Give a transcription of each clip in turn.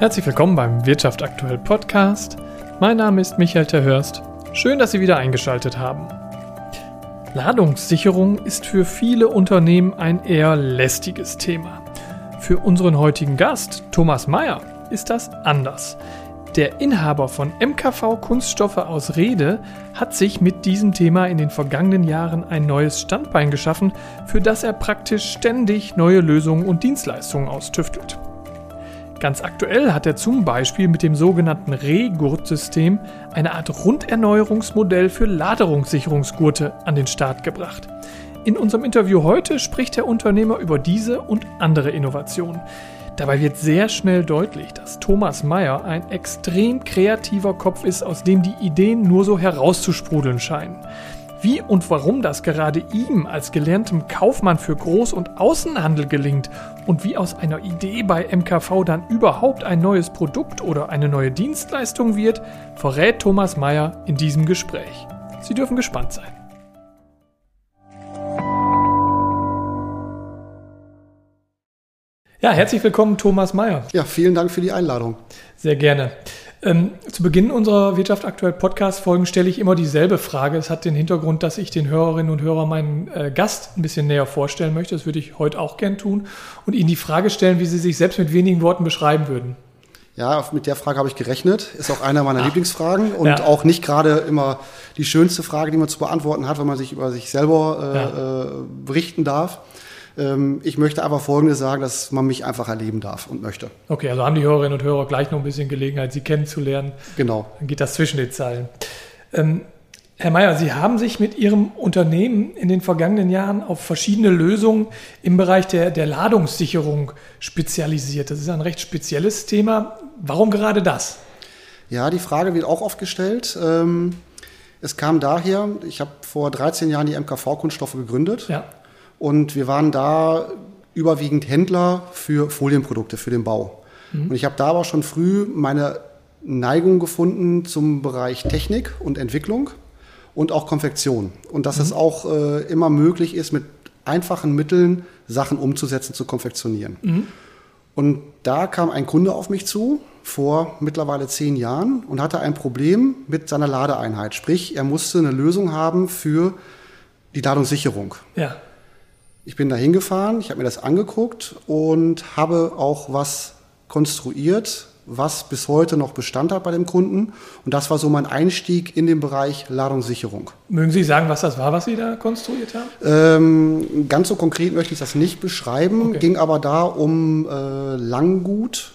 Herzlich willkommen beim Wirtschaft aktuell Podcast. Mein Name ist Michael Terhörst. Schön, dass Sie wieder eingeschaltet haben. Ladungssicherung ist für viele Unternehmen ein eher lästiges Thema. Für unseren heutigen Gast, Thomas Mayer, ist das anders. Der Inhaber von MKV Kunststoffe aus Rede hat sich mit diesem Thema in den vergangenen Jahren ein neues Standbein geschaffen, für das er praktisch ständig neue Lösungen und Dienstleistungen austüftelt. Ganz aktuell hat er zum Beispiel mit dem sogenannten Rehgurtsystem eine Art Runderneuerungsmodell für Laderungssicherungsgurte an den Start gebracht. In unserem Interview heute spricht der Unternehmer über diese und andere Innovationen. Dabei wird sehr schnell deutlich, dass Thomas Mayer ein extrem kreativer Kopf ist, aus dem die Ideen nur so herauszusprudeln scheinen. Wie und warum das gerade ihm als gelerntem Kaufmann für Groß- und Außenhandel gelingt und wie aus einer Idee bei MKV dann überhaupt ein neues Produkt oder eine neue Dienstleistung wird, verrät Thomas Mayer in diesem Gespräch. Sie dürfen gespannt sein. Ja, herzlich willkommen, Thomas Mayer. Ja, vielen Dank für die Einladung. Sehr gerne. Ähm, zu Beginn unserer Wirtschaft aktuell Podcast-Folgen stelle ich immer dieselbe Frage. Es hat den Hintergrund, dass ich den Hörerinnen und Hörern meinen äh, Gast ein bisschen näher vorstellen möchte. Das würde ich heute auch gern tun und Ihnen die Frage stellen, wie Sie sich selbst mit wenigen Worten beschreiben würden. Ja, mit der Frage habe ich gerechnet. Ist auch einer meiner Ach. Lieblingsfragen und ja. auch nicht gerade immer die schönste Frage, die man zu beantworten hat, wenn man sich über sich selber äh, ja. äh, berichten darf. Ähm, ich möchte aber Folgendes sagen, dass man mich einfach erleben darf und möchte. Okay, also haben die Hörerinnen und Hörer gleich noch ein bisschen Gelegenheit, Sie kennenzulernen. Genau. Dann geht das zwischen den Zeilen. Ähm, Herr Mayer, Sie haben sich mit Ihrem Unternehmen in den vergangenen Jahren auf verschiedene Lösungen im Bereich der, der Ladungssicherung spezialisiert. Das ist ein recht spezielles Thema. Warum gerade das? Ja, die Frage wird auch oft gestellt. Ähm, es kam daher, ich habe vor 13 Jahren die MKV-Kunststoffe gegründet. Ja. Und wir waren da überwiegend Händler für Folienprodukte, für den Bau. Mhm. Und ich habe da aber schon früh meine Neigung gefunden zum Bereich Technik und Entwicklung und auch Konfektion. Und dass mhm. es auch äh, immer möglich ist, mit einfachen Mitteln Sachen umzusetzen, zu konfektionieren. Mhm. Und da kam ein Kunde auf mich zu, vor mittlerweile zehn Jahren, und hatte ein Problem mit seiner Ladeeinheit. Sprich, er musste eine Lösung haben für die Ladungssicherung. Ja. Ich bin da hingefahren, ich habe mir das angeguckt und habe auch was konstruiert, was bis heute noch Bestand hat bei dem Kunden. Und das war so mein Einstieg in den Bereich Ladungssicherung. Mögen Sie sagen, was das war, was Sie da konstruiert haben? Ähm, ganz so konkret möchte ich das nicht beschreiben, okay. ging aber da um äh, Langgut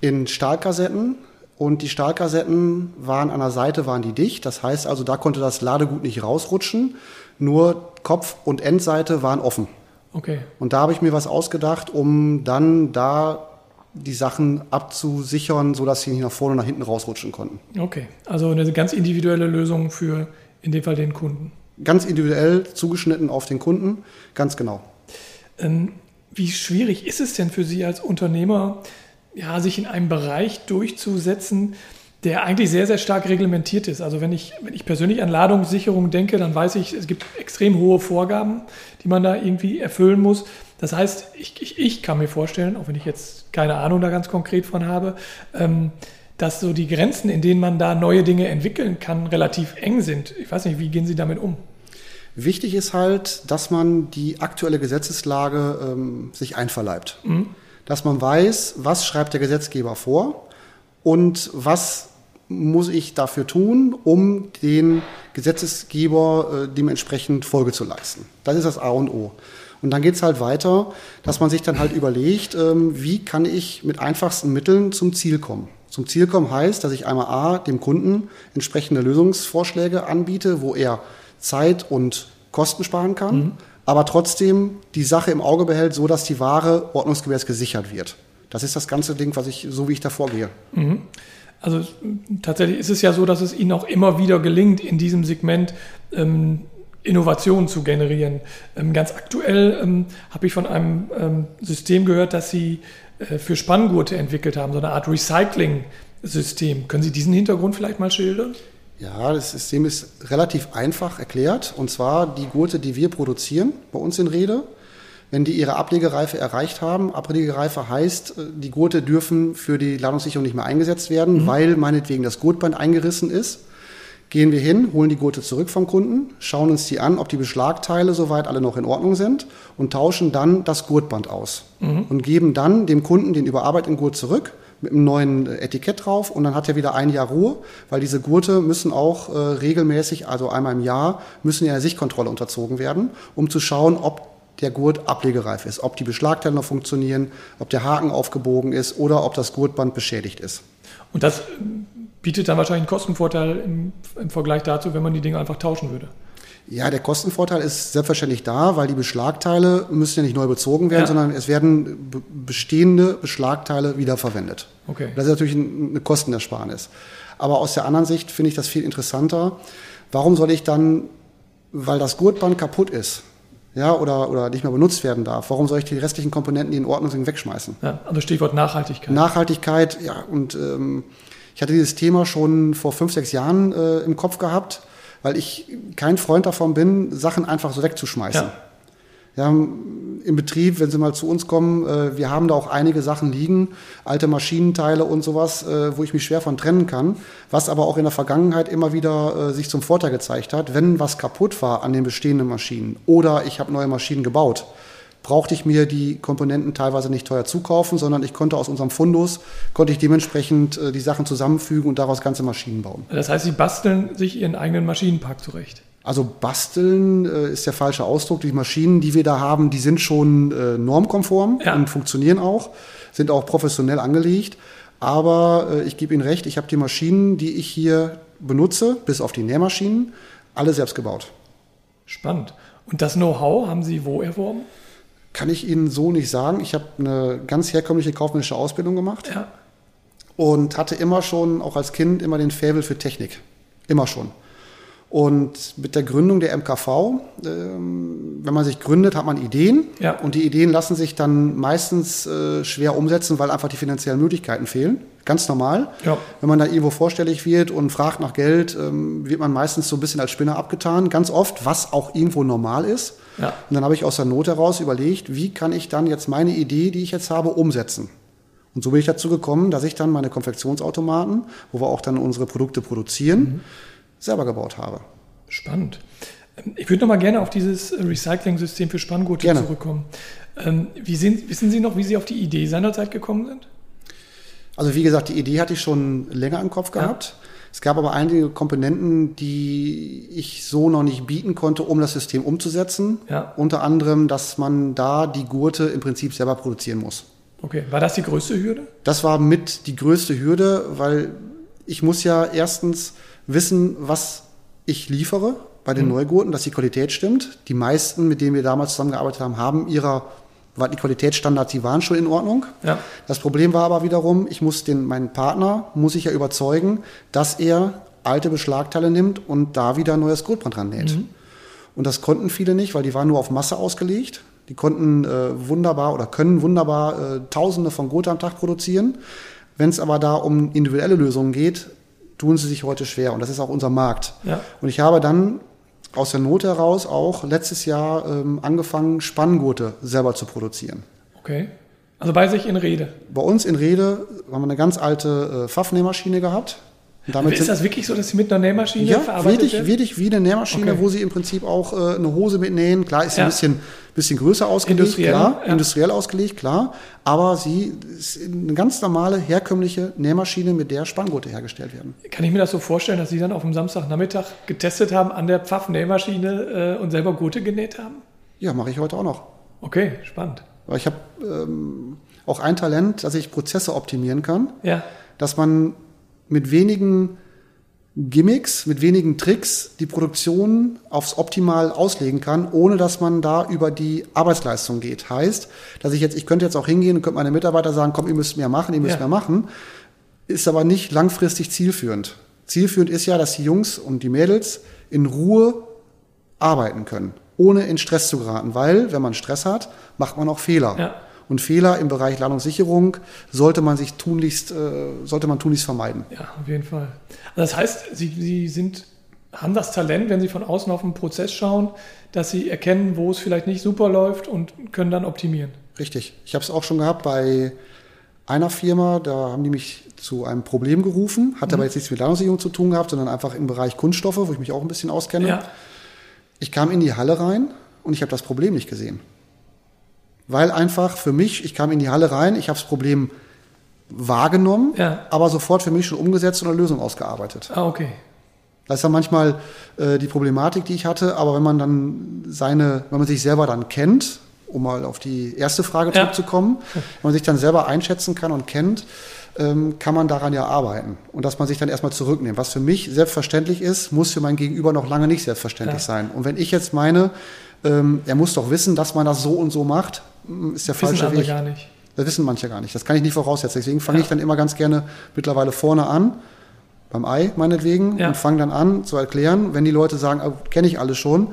in Stahlkassetten. Und die Stahlkassetten waren an der Seite waren die dicht. Das heißt also, da konnte das Ladegut nicht rausrutschen. Nur Kopf- und Endseite waren offen. Okay. Und da habe ich mir was ausgedacht, um dann da die Sachen abzusichern, sodass sie nicht nach vorne und nach hinten rausrutschen konnten. Okay, also eine ganz individuelle Lösung für in dem Fall den Kunden. Ganz individuell zugeschnitten auf den Kunden, ganz genau. Ähm, wie schwierig ist es denn für Sie als Unternehmer, ja, sich in einem Bereich durchzusetzen, der eigentlich sehr, sehr stark reglementiert ist. Also wenn ich, wenn ich persönlich an Ladungssicherung denke, dann weiß ich, es gibt extrem hohe Vorgaben, die man da irgendwie erfüllen muss. Das heißt, ich, ich, ich kann mir vorstellen, auch wenn ich jetzt keine Ahnung da ganz konkret von habe, ähm, dass so die Grenzen, in denen man da neue Dinge entwickeln kann, relativ eng sind. Ich weiß nicht, wie gehen Sie damit um? Wichtig ist halt, dass man die aktuelle Gesetzeslage ähm, sich einverleibt. Mhm. Dass man weiß, was schreibt der Gesetzgeber vor und was muss ich dafür tun, um den Gesetzesgeber äh, dementsprechend Folge zu leisten. Das ist das A und O. Und dann geht es halt weiter, dass man sich dann halt überlegt, ähm, wie kann ich mit einfachsten Mitteln zum Ziel kommen. Zum Ziel kommen heißt, dass ich einmal A, dem Kunden entsprechende Lösungsvorschläge anbiete, wo er Zeit und Kosten sparen kann, mhm. aber trotzdem die Sache im Auge behält, so dass die Ware ordnungsgemäß gesichert wird. Das ist das ganze Ding, was ich, so wie ich da vorgehe. Mhm. Also tatsächlich ist es ja so, dass es ihnen auch immer wieder gelingt, in diesem Segment ähm, Innovationen zu generieren. Ähm, ganz aktuell ähm, habe ich von einem ähm, System gehört, das sie äh, für Spanngurte entwickelt haben, so eine Art Recycling-System. Können Sie diesen Hintergrund vielleicht mal schildern? Ja, das System ist relativ einfach erklärt. Und zwar die Gurte, die wir produzieren, bei uns in Rede, wenn die ihre Ablegereife erreicht haben. Ablegereife heißt, äh, die Gurte dürfen für die Ladungssicherung nicht mehr eingesetzt werden, mhm. weil meinetwegen das Gurtband eingerissen ist. Gehen wir hin, holen die Gurte zurück vom Kunden, schauen uns die an, ob die Beschlagteile soweit alle noch in Ordnung sind und tauschen dann das Gurtband aus mhm. und geben dann dem Kunden den überarbeiteten Gurt zurück mit einem neuen Etikett drauf und dann hat er wieder ein Jahr Ruhe, weil diese Gurte müssen auch äh, regelmäßig, also einmal im Jahr, müssen in der Sichtkontrolle unterzogen werden, um zu schauen, ob der Gurt ablegereif ist, ob die Beschlagteile noch funktionieren, ob der Haken aufgebogen ist oder ob das Gurtband beschädigt ist. Und das bietet dann wahrscheinlich einen Kostenvorteil im, im Vergleich dazu, wenn man die Dinge einfach tauschen würde. Ja, der Kostenvorteil ist selbstverständlich da, weil die Beschlagteile müssen ja nicht neu bezogen werden, ja. sondern es werden bestehende Beschlagteile wiederverwendet. Okay. Das ist natürlich eine Kostenersparnis. Aber aus der anderen Sicht finde ich das viel interessanter. Warum soll ich dann, weil das Gurtband kaputt ist, ja, oder, oder nicht mehr benutzt werden darf. Warum soll ich die restlichen Komponenten, die in Ordnung sind, wegschmeißen? Ja, also Stichwort Nachhaltigkeit. Nachhaltigkeit, ja, und ähm, ich hatte dieses Thema schon vor fünf, sechs Jahren äh, im Kopf gehabt, weil ich kein Freund davon bin, Sachen einfach so wegzuschmeißen. Ja. Ja, im Betrieb, wenn Sie mal zu uns kommen, äh, wir haben da auch einige Sachen liegen, alte Maschinenteile und sowas, äh, wo ich mich schwer von trennen kann, was aber auch in der Vergangenheit immer wieder äh, sich zum Vorteil gezeigt hat, wenn was kaputt war an den bestehenden Maschinen oder ich habe neue Maschinen gebaut, brauchte ich mir die Komponenten teilweise nicht teuer zukaufen, sondern ich konnte aus unserem Fundus, konnte ich dementsprechend äh, die Sachen zusammenfügen und daraus ganze Maschinen bauen. Das heißt, Sie basteln sich Ihren eigenen Maschinenpark zurecht? Also basteln äh, ist der falsche Ausdruck. Die Maschinen, die wir da haben, die sind schon äh, normkonform ja. und funktionieren auch, sind auch professionell angelegt. Aber äh, ich gebe Ihnen recht, ich habe die Maschinen, die ich hier benutze, bis auf die Nähmaschinen, alle selbst gebaut. Spannend. Und das Know-how haben Sie wo erworben? Kann ich Ihnen so nicht sagen. Ich habe eine ganz herkömmliche kaufmännische Ausbildung gemacht ja. und hatte immer schon, auch als Kind, immer den Faible für Technik. Immer schon. Und mit der Gründung der MKV, ähm, wenn man sich gründet, hat man Ideen. Ja. Und die Ideen lassen sich dann meistens äh, schwer umsetzen, weil einfach die finanziellen Möglichkeiten fehlen. Ganz normal. Ja. Wenn man da irgendwo vorstellig wird und fragt nach Geld, ähm, wird man meistens so ein bisschen als Spinner abgetan. Ganz oft, was auch irgendwo normal ist. Ja. Und dann habe ich aus der Not heraus überlegt, wie kann ich dann jetzt meine Idee, die ich jetzt habe, umsetzen. Und so bin ich dazu gekommen, dass ich dann meine Konfektionsautomaten, wo wir auch dann unsere Produkte produzieren, mhm selber gebaut habe. Spannend. Ich würde noch mal gerne auf dieses Recycling-System für Spanngurte gerne. zurückkommen. Ähm, wie sind, wissen Sie noch, wie Sie auf die Idee seinerzeit gekommen sind? Also wie gesagt, die Idee hatte ich schon länger im Kopf gehabt. Ja. Es gab aber einige Komponenten, die ich so noch nicht bieten konnte, um das System umzusetzen. Ja. Unter anderem, dass man da die Gurte im Prinzip selber produzieren muss. Okay, war das die größte Hürde? Das war mit die größte Hürde, weil ich muss ja erstens wissen, was ich liefere bei den mhm. Neugurten, dass die Qualität stimmt. Die meisten, mit denen wir damals zusammengearbeitet haben, haben ihrer die Qualitätsstandards, die waren schon in Ordnung. Ja. Das Problem war aber wiederum, ich muss den, meinen Partner, muss ich ja überzeugen, dass er alte Beschlagteile nimmt und da wieder ein neues Gurtband dran näht. Mhm. Und das konnten viele nicht, weil die waren nur auf Masse ausgelegt. Die konnten äh, wunderbar oder können wunderbar äh, Tausende von Gurte am Tag produzieren. Wenn es aber da um individuelle Lösungen geht, tun sie sich heute schwer. Und das ist auch unser Markt. Ja. Und ich habe dann aus der Not heraus auch letztes Jahr ähm, angefangen, Spanngurte selber zu produzieren. Okay. Also bei sich in Rede? Bei uns in Rede haben wir eine ganz alte äh, Pfaffnähmaschine gehabt. Damit ist das wirklich so, dass Sie mit einer Nähmaschine ja, verarbeitet wirklich, werden? wirklich wie eine Nähmaschine, okay. wo Sie im Prinzip auch äh, eine Hose mitnähen. Klar, ist ja. ein bisschen, bisschen größer ausgelegt, industriell, klar, ja. industriell ausgelegt, klar. Aber sie ist eine ganz normale, herkömmliche Nähmaschine, mit der Spanngurte hergestellt werden. Kann ich mir das so vorstellen, dass Sie dann auf dem Samstagnachmittag getestet haben an der Pfaff-Nähmaschine äh, und selber Gurte genäht haben? Ja, mache ich heute auch noch. Okay, spannend. Weil ich habe ähm, auch ein Talent, dass ich Prozesse optimieren kann. Ja. Dass man mit wenigen Gimmicks, mit wenigen Tricks die Produktion aufs Optimal auslegen kann, ohne dass man da über die Arbeitsleistung geht. Heißt, dass ich jetzt, ich könnte jetzt auch hingehen und könnte meine Mitarbeiter sagen, komm, ihr müsst mehr machen, ihr müsst ja. mehr machen, ist aber nicht langfristig zielführend. Zielführend ist ja, dass die Jungs und die Mädels in Ruhe arbeiten können, ohne in Stress zu geraten, weil wenn man Stress hat, macht man auch Fehler. Ja. Und Fehler im Bereich Ladungssicherung sollte man sich tunlichst, äh, sollte man tunlichst vermeiden. Ja, auf jeden Fall. Also das heißt, Sie, Sie sind haben das Talent, wenn sie von außen auf den Prozess schauen, dass sie erkennen, wo es vielleicht nicht super läuft und können dann optimieren. Richtig. Ich habe es auch schon gehabt bei einer Firma, da haben die mich zu einem Problem gerufen, hat mhm. aber jetzt nichts mit Ladungssicherung zu tun gehabt, sondern einfach im Bereich Kunststoffe, wo ich mich auch ein bisschen auskenne. Ja. Ich kam in die Halle rein und ich habe das Problem nicht gesehen. Weil einfach für mich, ich kam in die Halle rein, ich habe das Problem wahrgenommen, ja. aber sofort für mich schon umgesetzt und eine Lösung ausgearbeitet. Ah, okay. Das ist ja manchmal äh, die Problematik, die ich hatte, aber wenn man dann seine, wenn man sich selber dann kennt, um mal auf die erste Frage ja. zurückzukommen, wenn man sich dann selber einschätzen kann und kennt, ähm, kann man daran ja arbeiten. Und dass man sich dann erstmal zurücknimmt. Was für mich selbstverständlich ist, muss für mein Gegenüber noch lange nicht selbstverständlich ja. sein. Und wenn ich jetzt meine, ähm, er muss doch wissen, dass man das so und so macht, mm, ist der Wissen falsche Weg. gar nicht. Das wissen manche gar nicht. Das kann ich nicht voraussetzen. Deswegen fange ja. ich dann immer ganz gerne mittlerweile vorne an beim Ei meinetwegen ja. und fange dann an zu erklären. Wenn die Leute sagen, oh, kenne ich alles schon,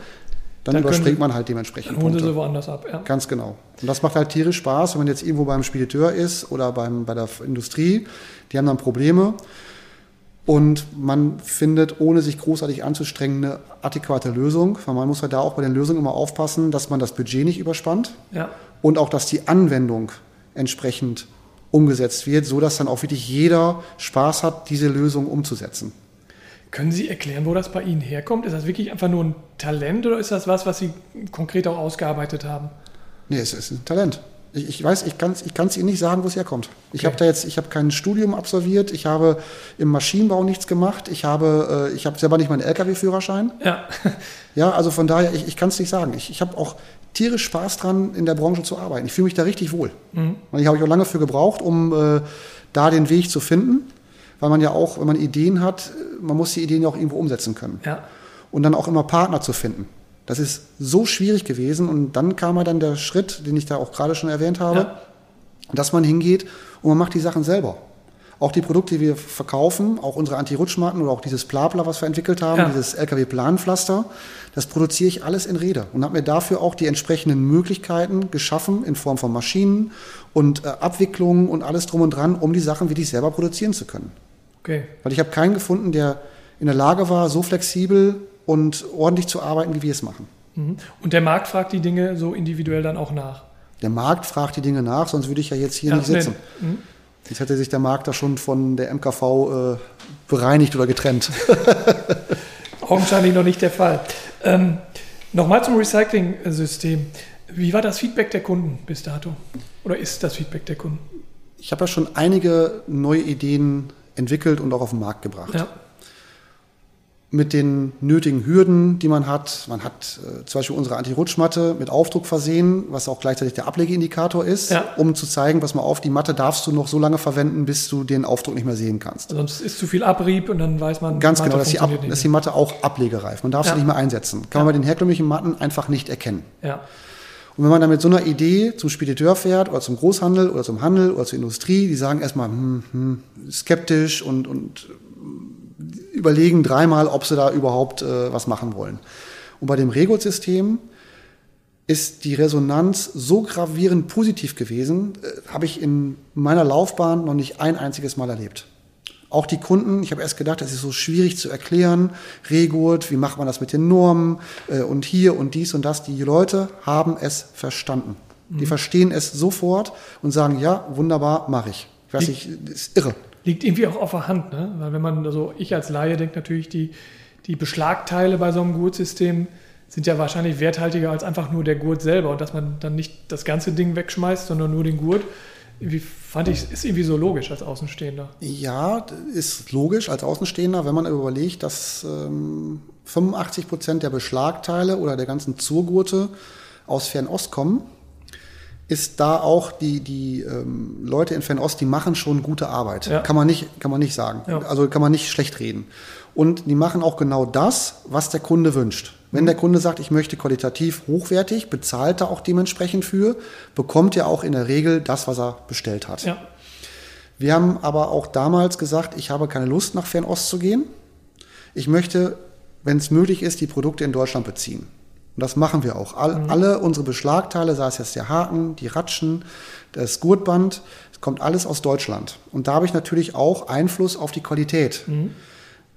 dann, dann überspringt man halt dementsprechend. Dann holen sie woanders ab, ja. Ganz genau. Und das macht halt tierisch Spaß, wenn man jetzt irgendwo beim Spediteur ist oder beim, bei der Industrie. Die haben dann Probleme und man findet, ohne sich großartig anzustrengen, eine adäquate Lösung. Weil man muss halt da auch bei den Lösungen immer aufpassen, dass man das Budget nicht überspannt ja. und auch, dass die Anwendung entsprechend umgesetzt wird, so dass dann auch wirklich jeder Spaß hat, diese Lösung umzusetzen. Können Sie erklären, wo das bei Ihnen herkommt? Ist das wirklich einfach nur ein Talent oder ist das was, was Sie konkret auch ausgearbeitet haben? Nee, es ist ein Talent. Ich, ich weiß, ich kann es ich Ihnen nicht sagen, wo es herkommt. Ich okay. habe da jetzt, ich habe kein Studium absolviert, ich habe im Maschinenbau nichts gemacht, ich habe, äh, ich habe selber nicht meinen LKW-Führerschein. Ja. ja, also von daher, ich, ich kann es nicht sagen. Ich, ich habe auch tierisch Spaß dran, in der Branche zu arbeiten. Ich fühle mich da richtig wohl. Mhm. Und ich habe auch lange für gebraucht, um äh, da den Weg zu finden, weil man ja auch, wenn man Ideen hat, man muss die Ideen ja auch irgendwo umsetzen können. Ja. Und dann auch immer Partner zu finden. Das ist so schwierig gewesen und dann kam ja dann der Schritt, den ich da auch gerade schon erwähnt habe, ja. dass man hingeht und man macht die Sachen selber. Auch die Produkte, die wir verkaufen, auch unsere Anti-Rutschmatten oder auch dieses Plapla, was wir entwickelt haben, ja. dieses LKW-Planpflaster, das produziere ich alles in Räder und habe mir dafür auch die entsprechenden Möglichkeiten geschaffen in Form von Maschinen und äh, Abwicklungen und alles drum und dran, um die Sachen wirklich selber produzieren zu können. Okay. Weil ich habe keinen gefunden, der in der Lage war, so flexibel und ordentlich zu arbeiten, wie wir es machen. Mhm. Und der Markt fragt die Dinge so individuell dann auch nach? Der Markt fragt die Dinge nach, sonst würde ich ja jetzt hier ja, nicht sitzen. Nee. Mhm. Jetzt hätte sich der Markt da schon von der MKV äh, bereinigt oder getrennt. Augenscheinlich noch nicht der Fall. Ähm, Nochmal zum Recycling-System. Wie war das Feedback der Kunden bis dato? Oder ist das Feedback der Kunden? Ich habe ja schon einige neue Ideen entwickelt und auch auf den Markt gebracht. Ja mit den nötigen Hürden, die man hat. Man hat äh, zum Beispiel unsere Anti-Rutschmatte mit Aufdruck versehen, was auch gleichzeitig der Ablegeindikator ist, ja. um zu zeigen, pass mal auf, die Matte darfst du noch so lange verwenden, bis du den Aufdruck nicht mehr sehen kannst. Sonst ist zu viel Abrieb und dann weiß man, ganz genau, dass die, Ab, dass die, Matte auch ablegereif. Man darf ja. sie nicht mehr einsetzen. Kann ja. man bei den herkömmlichen Matten einfach nicht erkennen. Ja. Und wenn man dann mit so einer Idee zum Spediteur fährt oder zum Großhandel oder zum Handel oder zur Industrie, die sagen erstmal hm, hm, skeptisch und, und überlegen dreimal, ob sie da überhaupt äh, was machen wollen. Und bei dem Regot-System ist die Resonanz so gravierend positiv gewesen, äh, habe ich in meiner Laufbahn noch nicht ein einziges Mal erlebt. Auch die Kunden, ich habe erst gedacht, das ist so schwierig zu erklären, Regurt, wie macht man das mit den Normen äh, und hier und dies und das. Die Leute haben es verstanden. Mhm. Die verstehen es sofort und sagen, ja, wunderbar, mache ich. Ich weiß nicht, das ist irre liegt irgendwie auch auf der Hand, ne? Weil wenn man, also ich als Laie denke natürlich, die, die Beschlagteile bei so einem Gurtsystem sind ja wahrscheinlich werthaltiger als einfach nur der Gurt selber und dass man dann nicht das ganze Ding wegschmeißt, sondern nur den Gurt. Irgendwie fand ich, ist irgendwie so logisch als Außenstehender. Ja, ist logisch als Außenstehender, wenn man überlegt, dass ähm, 85 Prozent der Beschlagteile oder der ganzen Zurgurte aus Fernost kommen ist da auch die, die ähm, Leute in Fernost, die machen schon gute Arbeit. Ja. Kann, man nicht, kann man nicht sagen. Ja. Also kann man nicht schlecht reden. Und die machen auch genau das, was der Kunde wünscht. Wenn der Kunde sagt, ich möchte qualitativ hochwertig, bezahlt er auch dementsprechend für, bekommt er auch in der Regel das, was er bestellt hat. Ja. Wir haben aber auch damals gesagt, ich habe keine Lust, nach Fernost zu gehen. Ich möchte, wenn es möglich ist, die Produkte in Deutschland beziehen. Und das machen wir auch. All, mhm. Alle unsere Beschlagteile, sei es jetzt der Haken, die Ratschen, das Gurtband, kommt alles aus Deutschland. Und da habe ich natürlich auch Einfluss auf die Qualität. Mhm.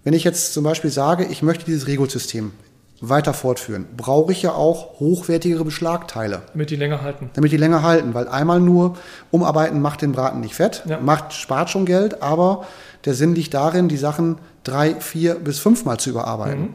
Wenn ich jetzt zum Beispiel sage, ich möchte dieses Regelsystem weiter fortführen, brauche ich ja auch hochwertigere Beschlagteile. Damit die länger halten. Damit die länger halten, weil einmal nur umarbeiten macht den Braten nicht fett, ja. macht, spart schon Geld, aber der Sinn liegt darin, die Sachen drei, vier bis fünfmal zu überarbeiten. Mhm.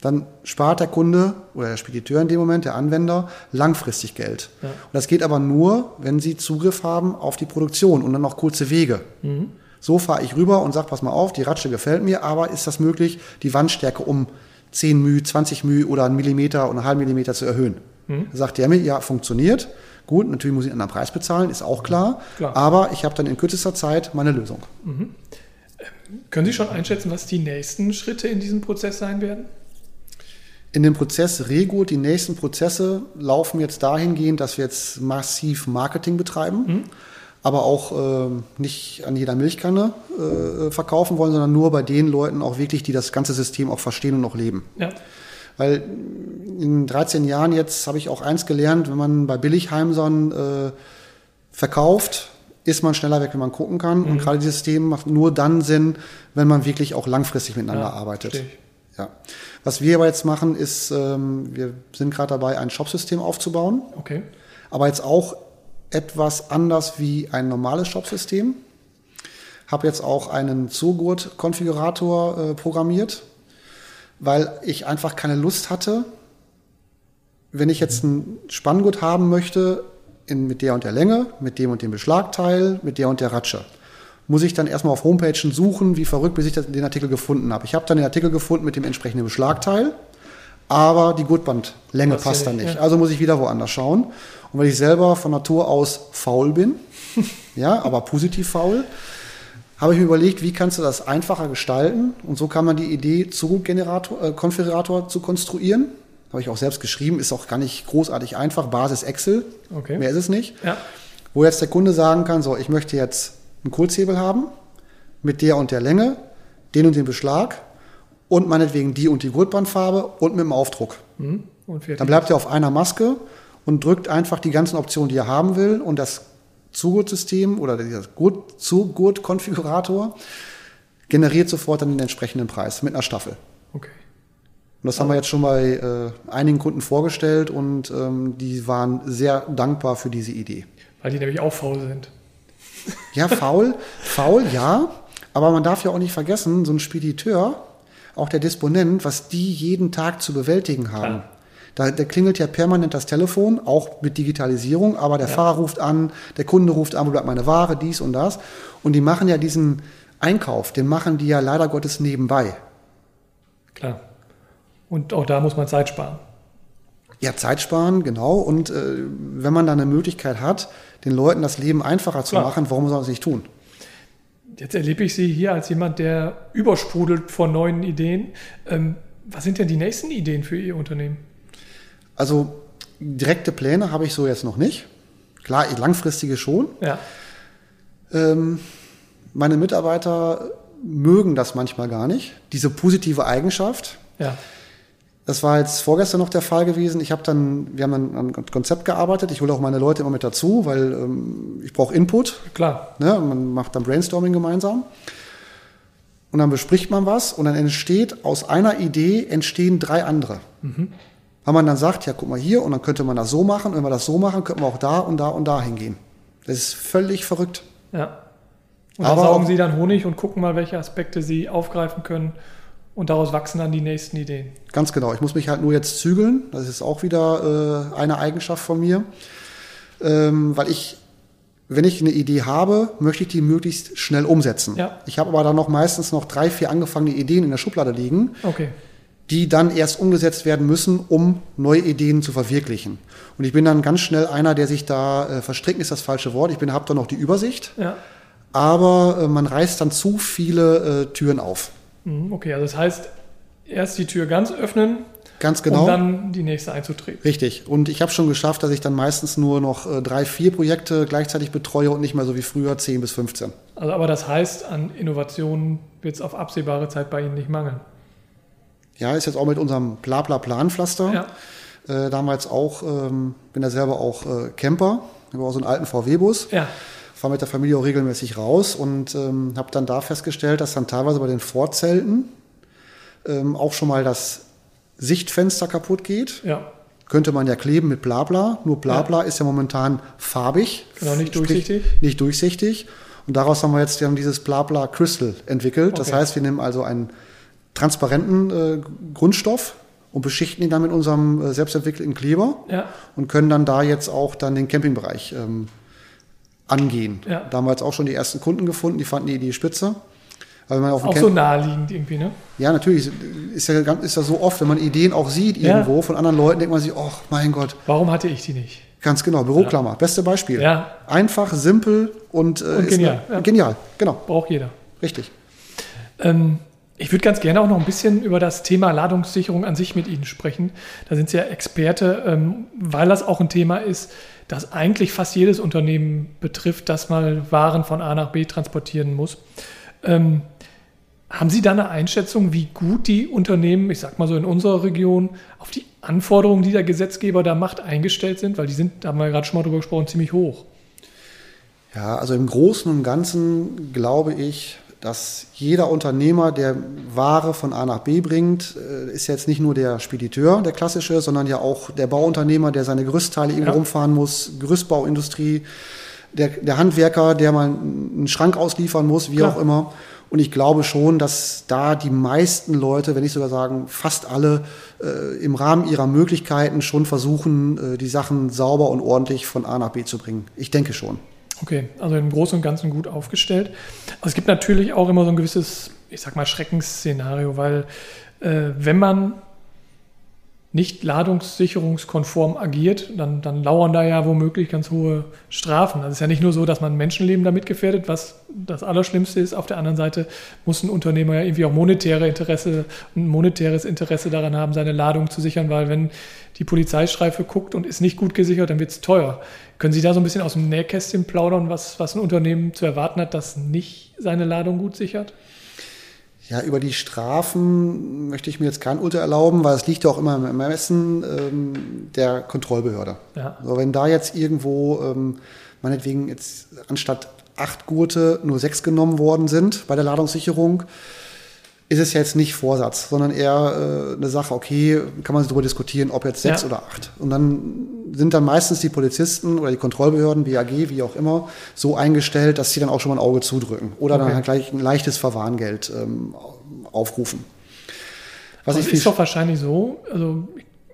Dann spart der Kunde oder der Spediteur in dem Moment, der Anwender, langfristig Geld. Ja. Und das geht aber nur, wenn Sie Zugriff haben auf die Produktion und dann noch kurze Wege. Mhm. So fahre ich rüber und sage, pass mal auf, die Ratsche gefällt mir, aber ist das möglich, die Wandstärke um 10 μ, 20 μ oder einen Millimeter oder einen halben Millimeter zu erhöhen? Mhm. Da sagt der mir, ja, funktioniert. Gut, natürlich muss ich einen anderen Preis bezahlen, ist auch klar. klar. Aber ich habe dann in kürzester Zeit meine Lösung. Mhm. Können Sie schon einschätzen, was die nächsten Schritte in diesem Prozess sein werden? In dem Prozess Rego, die nächsten Prozesse laufen jetzt dahingehend, dass wir jetzt massiv Marketing betreiben. Mhm aber auch äh, nicht an jeder Milchkanne äh, verkaufen wollen, sondern nur bei den Leuten auch wirklich, die das ganze System auch verstehen und noch leben. Ja. Weil in 13 Jahren jetzt habe ich auch eins gelernt, wenn man bei Billigheimsern äh, verkauft, ist man schneller weg, wenn man gucken kann. Mhm. Und gerade dieses System macht nur dann Sinn, wenn man wirklich auch langfristig miteinander ja, arbeitet. Ja. Was wir aber jetzt machen, ist, ähm, wir sind gerade dabei, ein Shopsystem aufzubauen. Okay. Aber jetzt auch etwas anders wie ein normales Shop-System. Habe jetzt auch einen Zugurt-Konfigurator äh, programmiert, weil ich einfach keine Lust hatte, wenn ich jetzt ein Spanngurt haben möchte, in, mit der und der Länge, mit dem und dem Beschlagteil, mit der und der Ratsche, muss ich dann erstmal auf Homepages suchen, wie verrückt, bis ich den Artikel gefunden habe. Ich habe dann den Artikel gefunden mit dem entsprechenden Beschlagteil, aber die Gurtbandlänge passt dann nicht. Ja. Also muss ich wieder woanders schauen. Und weil ich selber von Natur aus faul bin, ja, aber positiv faul, habe ich mir überlegt, wie kannst du das einfacher gestalten? Und so kam man die Idee, Zuggenerator, äh, Konfigurator zu konstruieren. Habe ich auch selbst geschrieben, ist auch gar nicht großartig einfach. Basis Excel, okay. mehr ist es nicht. Ja. Wo jetzt der Kunde sagen kann, so, ich möchte jetzt einen Kurzhebel haben mit der und der Länge, den und den Beschlag und meinetwegen die und die Gurtbandfarbe und mit dem Aufdruck. Mhm. Dann bleibt er auf einer Maske und drückt einfach die ganzen Optionen, die er haben will und das Zugurtsystem oder dieser Zugurt-Konfigurator generiert sofort dann den entsprechenden Preis mit einer Staffel. Okay. Und das haben wir jetzt schon bei äh, einigen Kunden vorgestellt und ähm, die waren sehr dankbar für diese Idee. Weil die nämlich auch faul sind. Ja, faul, faul, ja. Aber man darf ja auch nicht vergessen, so ein Spediteur, auch der Disponent, was die jeden Tag zu bewältigen haben. Klar. Da, da klingelt ja permanent das Telefon, auch mit Digitalisierung, aber der ja. Fahrer ruft an, der Kunde ruft an, wo bleibt meine Ware, dies und das. Und die machen ja diesen Einkauf, den machen die ja leider Gottes nebenbei. Klar. Und auch da muss man Zeit sparen. Ja, Zeit sparen, genau. Und äh, wenn man da eine Möglichkeit hat, den Leuten das Leben einfacher zu Klar. machen, warum soll man das nicht tun? Jetzt erlebe ich Sie hier als jemand, der übersprudelt vor neuen Ideen. Ähm, was sind denn die nächsten Ideen für Ihr Unternehmen? Also direkte Pläne habe ich so jetzt noch nicht. Klar, langfristige schon. Ja. Ähm, meine Mitarbeiter mögen das manchmal gar nicht, diese positive Eigenschaft. Ja. Das war jetzt vorgestern noch der Fall gewesen. Ich habe dann, wir haben dann an ein Konzept gearbeitet. Ich hole auch meine Leute immer mit dazu, weil ähm, ich brauche Input. Klar. Ne? Man macht dann Brainstorming gemeinsam. Und dann bespricht man was und dann entsteht aus einer Idee entstehen drei andere. Mhm. Weil man dann sagt, ja, guck mal hier und dann könnte man das so machen. Und wenn wir das so machen, könnten wir auch da und da und da hingehen. Das ist völlig verrückt. Ja. Und da saugen Sie dann Honig und gucken mal, welche Aspekte Sie aufgreifen können. Und daraus wachsen dann die nächsten Ideen. Ganz genau. Ich muss mich halt nur jetzt zügeln. Das ist auch wieder äh, eine Eigenschaft von mir. Ähm, weil ich, wenn ich eine Idee habe, möchte ich die möglichst schnell umsetzen. Ja. Ich habe aber dann noch meistens noch drei, vier angefangene Ideen in der Schublade liegen. Okay die dann erst umgesetzt werden müssen, um neue Ideen zu verwirklichen. Und ich bin dann ganz schnell einer, der sich da äh, verstricken ist das falsche Wort. Ich bin habe da noch die Übersicht, ja. aber äh, man reißt dann zu viele äh, Türen auf. Mhm, okay, also das heißt, erst die Tür ganz öffnen, Ganz genau. Um dann die nächste einzutreten. Richtig. Und ich habe schon geschafft, dass ich dann meistens nur noch äh, drei, vier Projekte gleichzeitig betreue und nicht mehr so wie früher 10 bis 15. Also, aber das heißt, an Innovationen wird es auf absehbare Zeit bei Ihnen nicht mangeln. Ja, ist jetzt auch mit unserem Blabla-Planpflaster. Ja. Äh, damals auch, ähm, bin da selber auch äh, Camper, habe auch so einen alten VW-Bus. Ja. Fahre mit der Familie auch regelmäßig raus und ähm, habe dann da festgestellt, dass dann teilweise bei den Vorzelten ähm, auch schon mal das Sichtfenster kaputt geht. Ja. Könnte man ja kleben mit Blabla. Nur Blabla ja. ist ja momentan farbig. Genau, nicht durchsichtig. Nicht durchsichtig. Und daraus haben wir jetzt wir haben dieses Blabla Crystal entwickelt. Okay. Das heißt, wir nehmen also einen transparenten äh, Grundstoff und beschichten ihn dann mit unserem äh, selbstentwickelten Kleber ja. und können dann da jetzt auch dann den Campingbereich ähm, angehen. Ja. Da haben wir jetzt auch schon die ersten Kunden gefunden, die fanden die Idee spitze. Weil man auf auch so naheliegend irgendwie, ne? Ja, natürlich. Ist ja, ist ja so oft, wenn man Ideen auch sieht irgendwo ja. von anderen Leuten, denkt man sich, oh mein Gott. Warum hatte ich die nicht? Ganz genau, Büroklammer, ja. beste Beispiel. Ja. Einfach, simpel und, äh, und genial. Eine, genial, genau. Braucht jeder. Richtig. Ähm, ich würde ganz gerne auch noch ein bisschen über das Thema Ladungssicherung an sich mit Ihnen sprechen. Da sind Sie ja Experte, ähm, weil das auch ein Thema ist, das eigentlich fast jedes Unternehmen betrifft, das mal Waren von A nach B transportieren muss. Ähm, haben Sie da eine Einschätzung, wie gut die Unternehmen, ich sag mal so in unserer Region, auf die Anforderungen, die der Gesetzgeber da macht, eingestellt sind? Weil die sind, da haben wir gerade schon mal drüber gesprochen, ziemlich hoch. Ja, also im Großen und Ganzen glaube ich, dass jeder Unternehmer, der Ware von A nach B bringt, äh, ist jetzt nicht nur der Spediteur, der klassische, sondern ja auch der Bauunternehmer, der seine Gerüstteile irgendwo ja. rumfahren muss, Gerüstbauindustrie, der, der Handwerker, der mal einen Schrank ausliefern muss, wie Klar. auch immer. Und ich glaube schon, dass da die meisten Leute, wenn nicht sogar sagen, fast alle, äh, im Rahmen ihrer Möglichkeiten schon versuchen, äh, die Sachen sauber und ordentlich von A nach B zu bringen. Ich denke schon. Okay, also im Großen und Ganzen gut aufgestellt. Also es gibt natürlich auch immer so ein gewisses, ich sag mal, Schreckensszenario, weil äh, wenn man nicht ladungssicherungskonform agiert, dann, dann lauern da ja womöglich ganz hohe Strafen. Also es ist ja nicht nur so, dass man Menschenleben damit gefährdet, was das Allerschlimmste ist. Auf der anderen Seite muss ein Unternehmer ja irgendwie auch monetäre Interesse, ein monetäres Interesse daran haben, seine Ladung zu sichern, weil wenn die Polizeistreife guckt und ist nicht gut gesichert, dann wird es teuer. Können Sie da so ein bisschen aus dem Nähkästchen plaudern, was, was ein Unternehmen zu erwarten hat, das nicht seine Ladung gut sichert? Ja, über die Strafen möchte ich mir jetzt kein Urteil erlauben, weil es liegt ja auch immer im Ermessen ähm, der Kontrollbehörde. Ja. Also wenn da jetzt irgendwo, ähm, meinetwegen jetzt anstatt acht Gurte nur sechs genommen worden sind bei der Ladungssicherung, ist es ja jetzt nicht Vorsatz, sondern eher äh, eine Sache, okay, kann man darüber diskutieren, ob jetzt sechs ja. oder acht. Und dann sind dann meistens die Polizisten oder die Kontrollbehörden, BAG, wie auch immer, so eingestellt, dass sie dann auch schon mal ein Auge zudrücken oder okay. dann halt gleich ein leichtes Verwarngeld ähm, aufrufen. Was ich ist doch wahrscheinlich so, also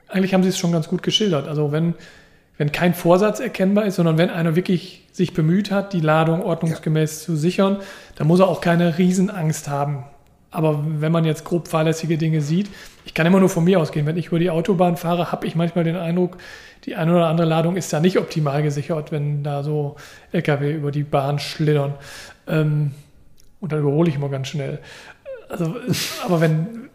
eigentlich haben Sie es schon ganz gut geschildert. Also wenn, wenn kein Vorsatz erkennbar ist, sondern wenn einer wirklich sich bemüht hat, die Ladung ordnungsgemäß ja. zu sichern, dann muss er auch keine Riesenangst haben aber wenn man jetzt grob fahrlässige Dinge sieht, ich kann immer nur von mir ausgehen. Wenn ich über die Autobahn fahre, habe ich manchmal den Eindruck, die eine oder andere Ladung ist da nicht optimal gesichert, wenn da so LKW über die Bahn schlittern. Ähm, und dann überhole ich immer ganz schnell. Also, aber wenn,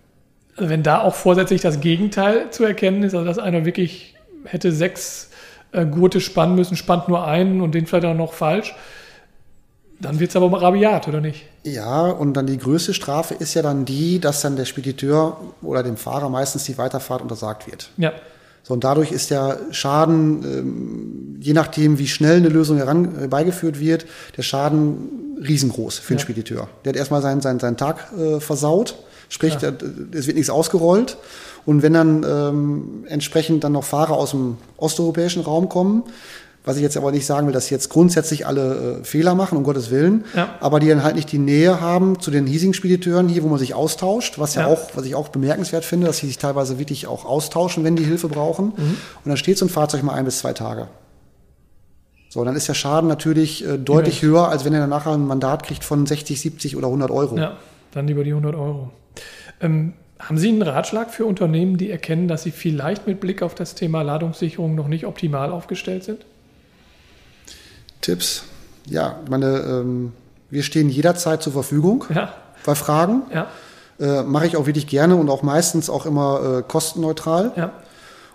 also wenn da auch vorsätzlich das Gegenteil zu erkennen ist, also dass einer wirklich hätte sechs äh, Gurte spannen müssen, spannt nur einen und den vielleicht auch noch falsch, dann wird es aber mal rabiat, oder nicht? Ja, und dann die größte Strafe ist ja dann die, dass dann der Spediteur oder dem Fahrer meistens die Weiterfahrt untersagt wird. Ja. So, und dadurch ist der Schaden, ähm, je nachdem, wie schnell eine Lösung herbeigeführt wird, der Schaden riesengroß für den ja. Spediteur. Der hat erstmal seinen, seinen, seinen Tag äh, versaut, sprich, ja. es wird nichts ausgerollt. Und wenn dann ähm, entsprechend dann noch Fahrer aus dem osteuropäischen Raum kommen, was ich jetzt aber nicht sagen will, dass jetzt grundsätzlich alle äh, Fehler machen, um Gottes Willen, ja. aber die dann halt nicht die Nähe haben zu den Leasing-Spediteuren hier, wo man sich austauscht, was ja, ja, auch, was ich auch bemerkenswert finde, dass sie sich teilweise wirklich auch austauschen, wenn die Hilfe brauchen. Mhm. Und dann steht so ein Fahrzeug mal ein bis zwei Tage. So, dann ist der Schaden natürlich äh, deutlich höher, als wenn er dann nachher ein Mandat kriegt von 60, 70 oder 100 Euro. Ja, dann lieber die 100 Euro. Ähm, haben Sie einen Ratschlag für Unternehmen, die erkennen, dass sie vielleicht mit Blick auf das Thema Ladungssicherung noch nicht optimal aufgestellt sind? Tipps. Ja, meine, ähm, wir stehen jederzeit zur Verfügung ja. bei Fragen. Ja. Äh, Mache ich auch wirklich gerne und auch meistens auch immer äh, kostenneutral. Ja.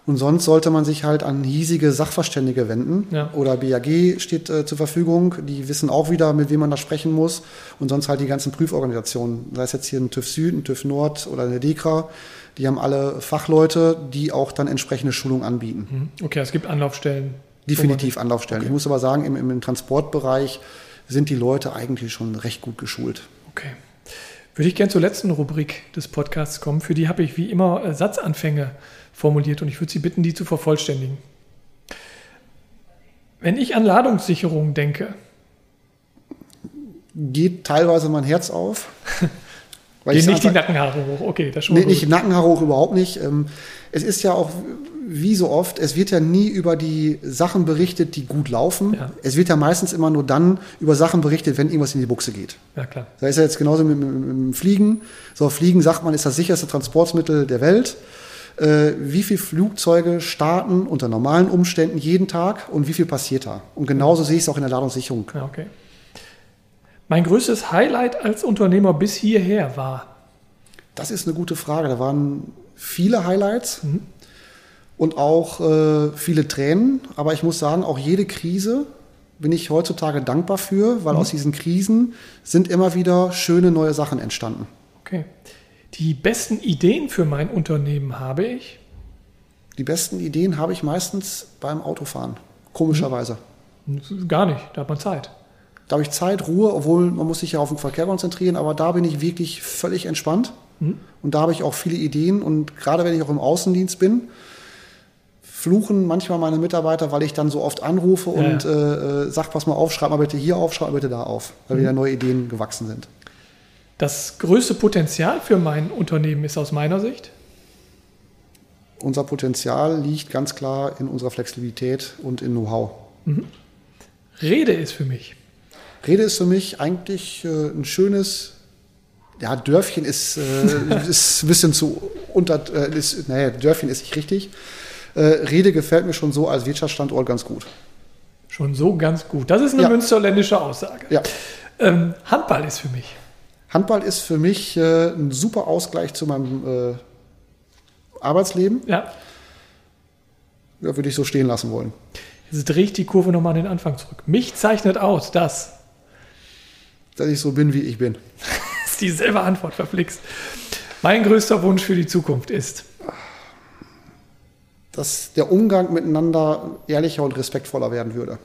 Und sonst sollte man sich halt an hiesige Sachverständige wenden. Ja. Oder BAG steht äh, zur Verfügung. Die wissen auch wieder, mit wem man da sprechen muss. Und sonst halt die ganzen Prüforganisationen. Sei es jetzt hier ein TÜV Süd, ein TÜV Nord oder eine DEKRA. Die haben alle Fachleute, die auch dann entsprechende Schulungen anbieten. Mhm. Okay, es gibt Anlaufstellen Definitiv Anlaufstellen. Okay. Ich muss aber sagen, im, im Transportbereich sind die Leute eigentlich schon recht gut geschult. Okay. Würde ich gerne zur letzten Rubrik des Podcasts kommen. Für die habe ich wie immer äh, Satzanfänge formuliert und ich würde Sie bitten, die zu vervollständigen. Wenn ich an Ladungssicherung denke, geht teilweise mein Herz auf. Weil Gehen nicht die Nackenhaare hoch, okay, das schon. Nee, nicht Nackenhaare hoch, überhaupt nicht. Ähm, es ist ja auch, wie so oft, es wird ja nie über die Sachen berichtet, die gut laufen. Ja. Es wird ja meistens immer nur dann über Sachen berichtet, wenn irgendwas in die Buchse geht. Ja, klar. Da ist ja jetzt genauso mit, dem Fliegen. So, Fliegen sagt man, ist das sicherste Transportmittel der Welt. Äh, wie viele Flugzeuge starten unter normalen Umständen jeden Tag und wie viel passiert da? Und genauso sehe ich es auch in der Ladungssicherung. Ja, okay. Mein größtes Highlight als Unternehmer bis hierher war? Das ist eine gute Frage. Da waren viele Highlights mhm. Und auch äh, viele Tränen. Aber ich muss sagen, auch jede Krise bin ich heutzutage dankbar für, weil mhm. aus diesen Krisen sind immer wieder schöne neue Sachen entstanden. Okay. Die besten Ideen für mein Unternehmen habe ich? Die besten Ideen habe ich meistens beim Autofahren, komischerweise. Mhm. Gar nicht, da hat man Zeit. Da habe ich Zeit, Ruhe, obwohl man muss sich ja auf den Verkehr konzentrieren, aber da bin ich wirklich völlig entspannt. Mhm. Und da habe ich auch viele Ideen. Und gerade wenn ich auch im Außendienst bin, fluchen manchmal meine Mitarbeiter, weil ich dann so oft anrufe ja, und ja. Äh, sage, pass mal auf, schreib mal bitte hier auf, schreib mal bitte da auf, weil mhm. wieder neue Ideen gewachsen sind. Das größte Potenzial für mein Unternehmen ist aus meiner Sicht? Unser Potenzial liegt ganz klar in unserer Flexibilität und in Know-how. Mhm. Rede ist für mich Rede ist für mich eigentlich äh, ein schönes, ja, Dörfchen ist, äh, ist ein bisschen zu unter, äh, ist, naja, Dörfchen ist nicht richtig. Äh, Rede gefällt mir schon so als Wirtschaftsstandort ganz gut. Schon so ganz gut. Das ist eine ja. münsterländische Aussage. Ja. Ähm, Handball ist für mich. Handball ist für mich äh, ein super Ausgleich zu meinem äh, Arbeitsleben. Ja. Ja, würde ich so stehen lassen wollen. Jetzt drehe ich die Kurve nochmal an den Anfang zurück. Mich zeichnet aus, dass dass ich so bin, wie ich bin. das ist dieselbe Antwort, verflixt. Mein größter Wunsch für die Zukunft ist, dass der Umgang miteinander ehrlicher und respektvoller werden würde.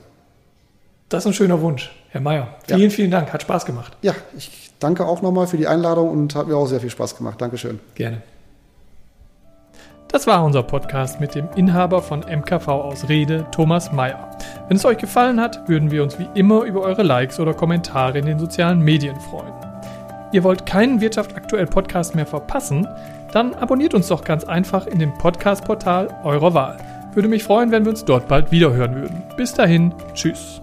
Das ist ein schöner Wunsch, Herr Mayer. Vielen, ja. vielen Dank. Hat Spaß gemacht. Ja, ich danke auch nochmal für die Einladung und hat mir auch sehr viel Spaß gemacht. Dankeschön. Gerne. Das war unser Podcast mit dem Inhaber von MKV aus Rede, Thomas Mayer. Wenn es euch gefallen hat, würden wir uns wie immer über eure Likes oder Kommentare in den sozialen Medien freuen. Ihr wollt keinen Wirtschaft aktuell Podcast mehr verpassen? Dann abonniert uns doch ganz einfach in dem Podcast-Portal eurer Wahl. Würde mich freuen, wenn wir uns dort bald wiederhören würden. Bis dahin, tschüss.